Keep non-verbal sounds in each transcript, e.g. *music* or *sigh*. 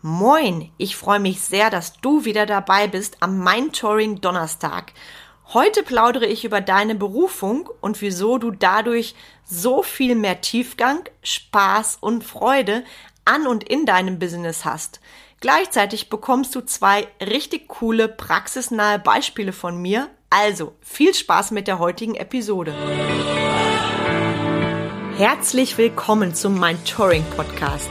Moin, ich freue mich sehr, dass du wieder dabei bist am Mindtouring Donnerstag. Heute plaudere ich über deine Berufung und wieso du dadurch so viel mehr Tiefgang, Spaß und Freude an und in deinem Business hast. Gleichzeitig bekommst du zwei richtig coole praxisnahe Beispiele von mir. Also viel Spaß mit der heutigen Episode. Herzlich willkommen zum Mindtouring Podcast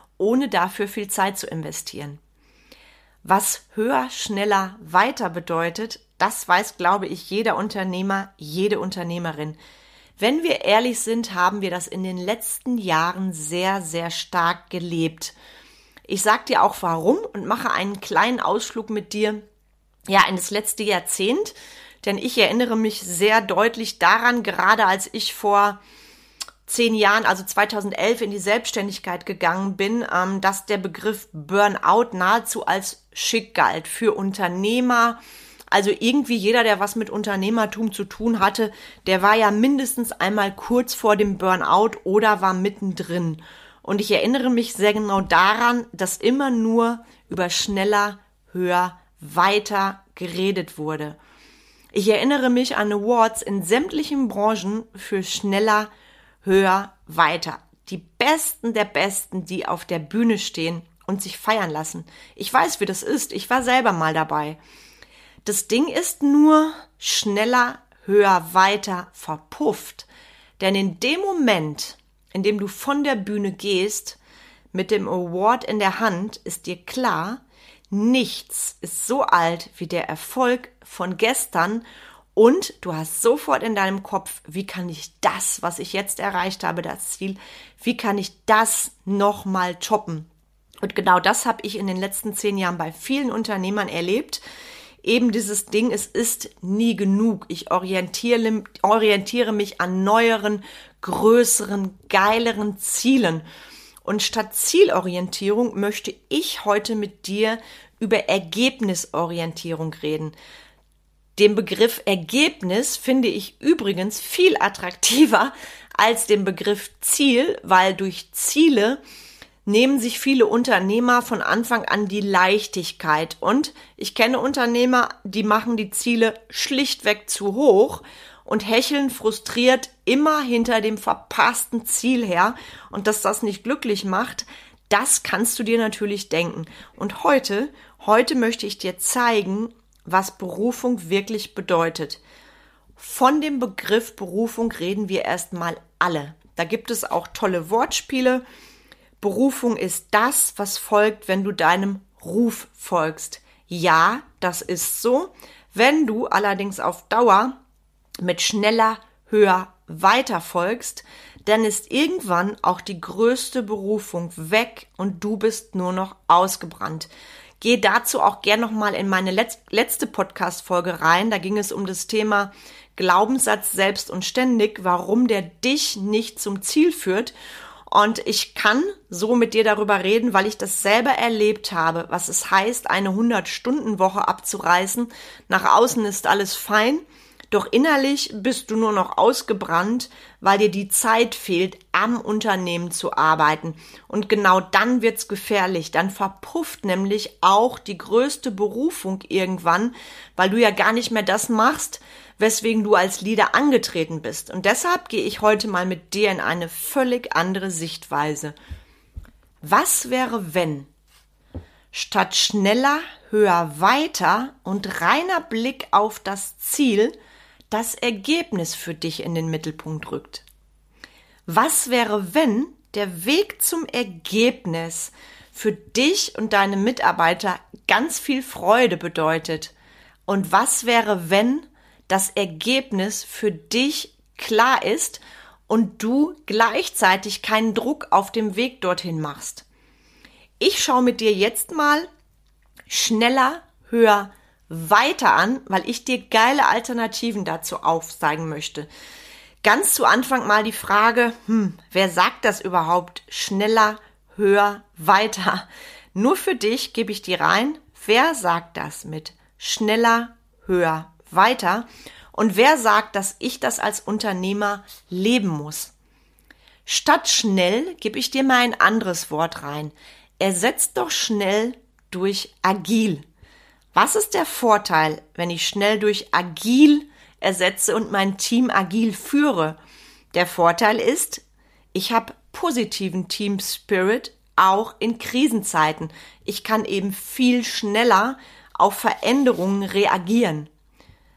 ohne dafür viel Zeit zu investieren. Was höher, schneller, weiter bedeutet, das weiß, glaube ich, jeder Unternehmer, jede Unternehmerin. Wenn wir ehrlich sind, haben wir das in den letzten Jahren sehr, sehr stark gelebt. Ich sag dir auch warum und mache einen kleinen Ausflug mit dir, ja, in das letzte Jahrzehnt, denn ich erinnere mich sehr deutlich daran, gerade als ich vor zehn Jahren, also 2011, in die Selbstständigkeit gegangen bin, ähm, dass der Begriff Burnout nahezu als schick galt für Unternehmer. Also irgendwie jeder, der was mit Unternehmertum zu tun hatte, der war ja mindestens einmal kurz vor dem Burnout oder war mittendrin. Und ich erinnere mich sehr genau daran, dass immer nur über schneller, höher, weiter geredet wurde. Ich erinnere mich an Awards in sämtlichen Branchen für schneller, höher, weiter. Die Besten der Besten, die auf der Bühne stehen und sich feiern lassen. Ich weiß, wie das ist. Ich war selber mal dabei. Das Ding ist nur schneller, höher, weiter verpufft. Denn in dem Moment, in dem du von der Bühne gehst, mit dem Award in der Hand, ist dir klar, nichts ist so alt wie der Erfolg von gestern und du hast sofort in deinem Kopf, wie kann ich das, was ich jetzt erreicht habe, das Ziel, wie kann ich das nochmal toppen? Und genau das habe ich in den letzten zehn Jahren bei vielen Unternehmern erlebt. Eben dieses Ding, es ist nie genug. Ich orientiere, orientiere mich an neueren, größeren, geileren Zielen. Und statt Zielorientierung möchte ich heute mit dir über Ergebnisorientierung reden. Den Begriff Ergebnis finde ich übrigens viel attraktiver als den Begriff Ziel, weil durch Ziele nehmen sich viele Unternehmer von Anfang an die Leichtigkeit. Und ich kenne Unternehmer, die machen die Ziele schlichtweg zu hoch und hecheln frustriert immer hinter dem verpassten Ziel her. Und dass das nicht glücklich macht, das kannst du dir natürlich denken. Und heute, heute möchte ich dir zeigen, was Berufung wirklich bedeutet. Von dem Begriff Berufung reden wir erstmal alle. Da gibt es auch tolle Wortspiele. Berufung ist das, was folgt, wenn du deinem Ruf folgst. Ja, das ist so. Wenn du allerdings auf Dauer mit schneller, höher, weiter folgst, dann ist irgendwann auch die größte Berufung weg und du bist nur noch ausgebrannt. Gehe dazu auch gern nochmal in meine letzte Podcast-Folge rein. Da ging es um das Thema Glaubenssatz selbst und ständig, warum der dich nicht zum Ziel führt. Und ich kann so mit dir darüber reden, weil ich das selber erlebt habe, was es heißt, eine 100-Stunden-Woche abzureißen. Nach außen ist alles fein. Doch innerlich bist du nur noch ausgebrannt, weil dir die Zeit fehlt, am Unternehmen zu arbeiten. Und genau dann wird's gefährlich. Dann verpufft nämlich auch die größte Berufung irgendwann, weil du ja gar nicht mehr das machst, weswegen du als Leader angetreten bist. Und deshalb gehe ich heute mal mit dir in eine völlig andere Sichtweise. Was wäre, wenn statt schneller, höher, weiter und reiner Blick auf das Ziel das Ergebnis für dich in den Mittelpunkt rückt. Was wäre, wenn der Weg zum Ergebnis für dich und deine Mitarbeiter ganz viel Freude bedeutet? Und was wäre, wenn das Ergebnis für dich klar ist und du gleichzeitig keinen Druck auf dem Weg dorthin machst? Ich schaue mit dir jetzt mal schneller, höher, weiter an, weil ich dir geile Alternativen dazu aufzeigen möchte. Ganz zu Anfang mal die Frage, hm, wer sagt das überhaupt? Schneller, höher, weiter. Nur für dich gebe ich dir rein, wer sagt das mit schneller, höher, weiter? Und wer sagt, dass ich das als Unternehmer leben muss? Statt schnell gebe ich dir mal ein anderes Wort rein. Ersetzt doch schnell durch agil. Was ist der Vorteil, wenn ich schnell durch agil ersetze und mein Team agil führe. Der Vorteil ist, ich habe positiven Team Spirit auch in Krisenzeiten. Ich kann eben viel schneller auf Veränderungen reagieren.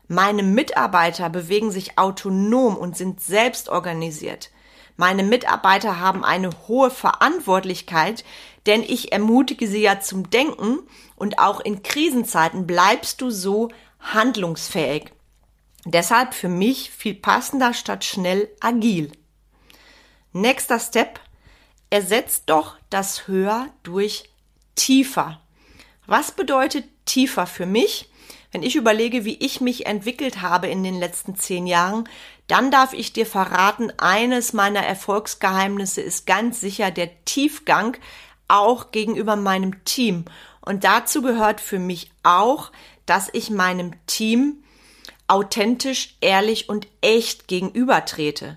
Meine Mitarbeiter bewegen sich autonom und sind selbst organisiert. Meine Mitarbeiter haben eine hohe Verantwortlichkeit, denn ich ermutige sie ja zum Denken und auch in Krisenzeiten bleibst du so handlungsfähig. Deshalb für mich viel passender statt schnell agil. Nächster Step. Ersetzt doch das höher durch tiefer. Was bedeutet tiefer für mich? Wenn ich überlege, wie ich mich entwickelt habe in den letzten zehn Jahren, dann darf ich dir verraten, eines meiner Erfolgsgeheimnisse ist ganz sicher der Tiefgang, auch gegenüber meinem Team. Und dazu gehört für mich auch, dass ich meinem Team authentisch, ehrlich und echt gegenübertrete.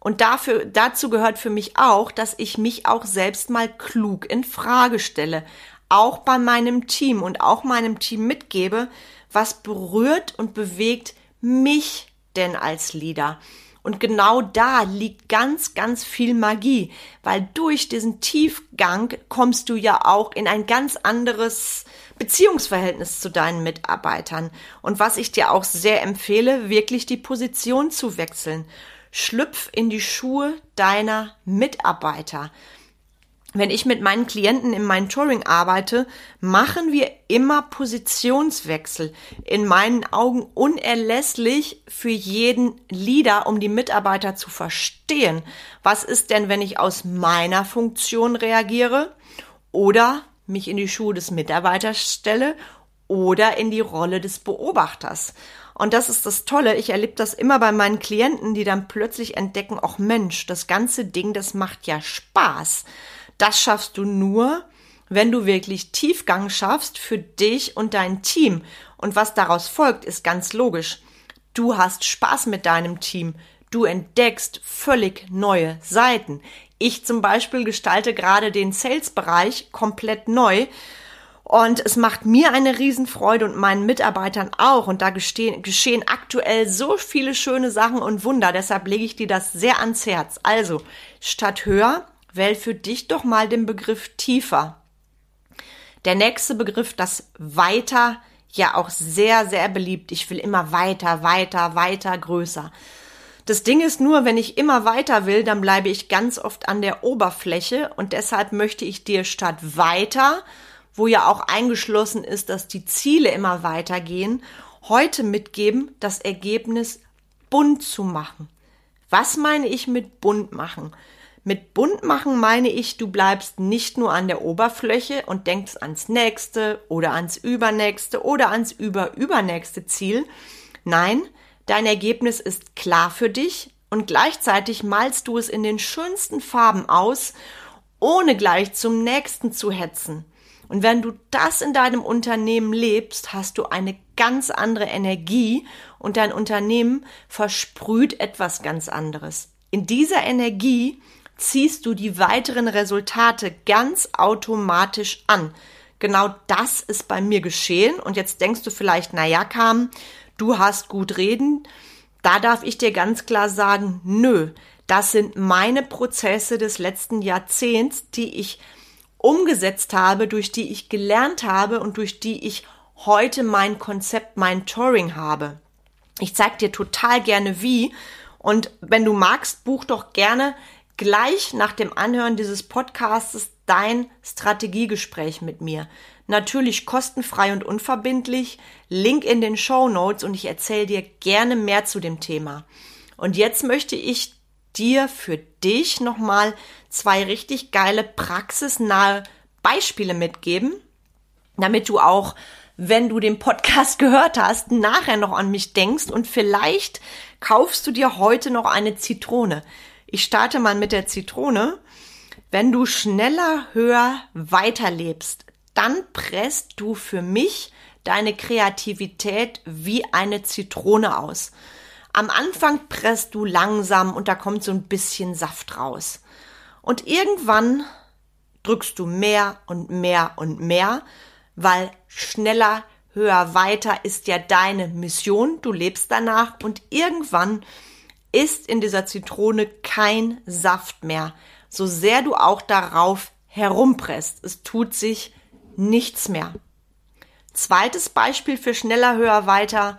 Und dafür, dazu gehört für mich auch, dass ich mich auch selbst mal klug in Frage stelle. Auch bei meinem Team und auch meinem Team mitgebe, was berührt und bewegt mich denn als Leader? Und genau da liegt ganz, ganz viel Magie, weil durch diesen Tiefgang kommst du ja auch in ein ganz anderes Beziehungsverhältnis zu deinen Mitarbeitern. Und was ich dir auch sehr empfehle, wirklich die Position zu wechseln. Schlüpf in die Schuhe deiner Mitarbeiter. Wenn ich mit meinen Klienten im Mentoring arbeite, machen wir immer Positionswechsel. In meinen Augen unerlässlich für jeden Leader, um die Mitarbeiter zu verstehen. Was ist denn, wenn ich aus meiner Funktion reagiere? Oder mich in die Schuhe des Mitarbeiters stelle oder in die Rolle des Beobachters. Und das ist das Tolle. Ich erlebe das immer bei meinen Klienten, die dann plötzlich entdecken, ach Mensch, das ganze Ding, das macht ja Spaß. Das schaffst du nur, wenn du wirklich Tiefgang schaffst für dich und dein Team. Und was daraus folgt, ist ganz logisch. Du hast Spaß mit deinem Team. Du entdeckst völlig neue Seiten. Ich zum Beispiel gestalte gerade den Sales-Bereich komplett neu. Und es macht mir eine Riesenfreude und meinen Mitarbeitern auch. Und da gestehen, geschehen aktuell so viele schöne Sachen und Wunder. Deshalb lege ich dir das sehr ans Herz. Also, statt höher, wähl für dich doch mal den Begriff tiefer. Der nächste Begriff, das weiter, ja auch sehr, sehr beliebt. Ich will immer weiter, weiter, weiter, größer. Das Ding ist nur, wenn ich immer weiter will, dann bleibe ich ganz oft an der Oberfläche und deshalb möchte ich dir statt weiter, wo ja auch eingeschlossen ist, dass die Ziele immer weitergehen, heute mitgeben, das Ergebnis bunt zu machen. Was meine ich mit bunt machen? Mit bunt machen meine ich, du bleibst nicht nur an der Oberfläche und denkst ans nächste oder ans übernächste oder ans überübernächste Ziel. Nein, Dein Ergebnis ist klar für dich und gleichzeitig malst du es in den schönsten Farben aus, ohne gleich zum nächsten zu hetzen. Und wenn du das in deinem Unternehmen lebst, hast du eine ganz andere Energie und dein Unternehmen versprüht etwas ganz anderes. In dieser Energie ziehst du die weiteren Resultate ganz automatisch an. Genau das ist bei mir geschehen. Und jetzt denkst du vielleicht, na ja, kam, du hast gut reden, da darf ich dir ganz klar sagen, nö, das sind meine Prozesse des letzten Jahrzehnts, die ich umgesetzt habe, durch die ich gelernt habe und durch die ich heute mein Konzept, mein Touring habe. Ich zeig dir total gerne wie und wenn du magst, buch doch gerne gleich nach dem Anhören dieses Podcasts dein Strategiegespräch mit mir. Natürlich kostenfrei und unverbindlich. Link in den Show Notes und ich erzähle dir gerne mehr zu dem Thema. Und jetzt möchte ich dir für dich nochmal zwei richtig geile praxisnahe Beispiele mitgeben. damit du auch, wenn du den Podcast *laughs* gehört hast, nachher noch an mich denkst und vielleicht kaufst du dir heute noch eine Zitrone. Ich starte mal mit der Zitrone. Wenn du schneller, höher, weiterlebst, dann presst du für mich deine Kreativität wie eine Zitrone aus. Am Anfang presst du langsam und da kommt so ein bisschen Saft raus. Und irgendwann drückst du mehr und mehr und mehr, weil schneller, höher, weiter ist ja deine Mission. Du lebst danach und irgendwann ist in dieser Zitrone kein Saft mehr. So sehr du auch darauf herumpresst. Es tut sich nichts mehr. Zweites Beispiel für schneller, höher, weiter.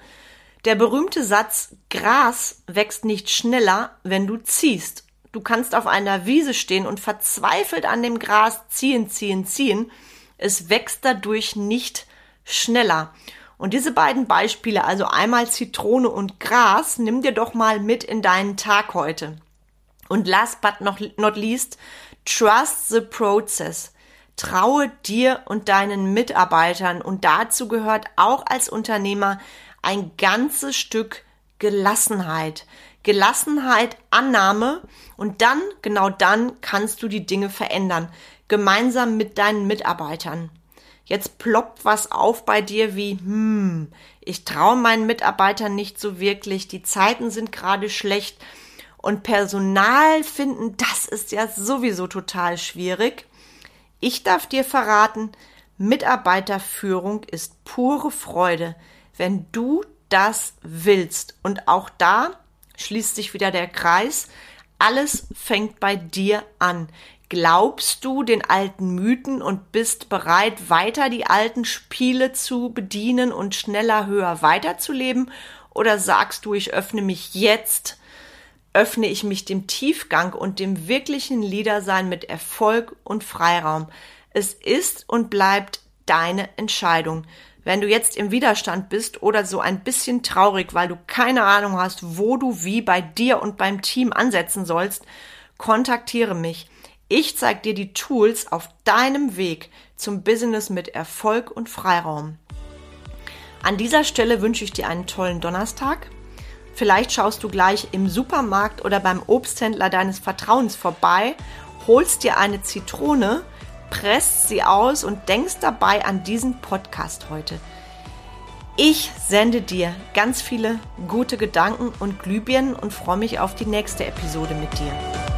Der berühmte Satz, Gras wächst nicht schneller, wenn du ziehst. Du kannst auf einer Wiese stehen und verzweifelt an dem Gras ziehen, ziehen, ziehen. Es wächst dadurch nicht schneller. Und diese beiden Beispiele, also einmal Zitrone und Gras, nimm dir doch mal mit in deinen Tag heute. Und last but not least, trust the process. Traue dir und deinen Mitarbeitern und dazu gehört auch als Unternehmer ein ganzes Stück Gelassenheit. Gelassenheit, Annahme und dann, genau dann kannst du die Dinge verändern, gemeinsam mit deinen Mitarbeitern. Jetzt ploppt was auf bei dir wie, hm, ich traue meinen Mitarbeitern nicht so wirklich, die Zeiten sind gerade schlecht und Personal finden, das ist ja sowieso total schwierig. Ich darf dir verraten, Mitarbeiterführung ist pure Freude, wenn du das willst. Und auch da schließt sich wieder der Kreis. Alles fängt bei dir an. Glaubst du den alten Mythen und bist bereit, weiter die alten Spiele zu bedienen und schneller, höher weiterzuleben? Oder sagst du, ich öffne mich jetzt öffne ich mich dem Tiefgang und dem wirklichen Liedersein mit Erfolg und Freiraum. Es ist und bleibt deine Entscheidung. Wenn du jetzt im Widerstand bist oder so ein bisschen traurig, weil du keine Ahnung hast, wo du wie bei dir und beim Team ansetzen sollst, kontaktiere mich. Ich zeige dir die Tools auf deinem Weg zum Business mit Erfolg und Freiraum. An dieser Stelle wünsche ich dir einen tollen Donnerstag. Vielleicht schaust du gleich im Supermarkt oder beim Obsthändler deines Vertrauens vorbei, holst dir eine Zitrone, presst sie aus und denkst dabei an diesen Podcast heute. Ich sende dir ganz viele gute Gedanken und Glühbirnen und freue mich auf die nächste Episode mit dir.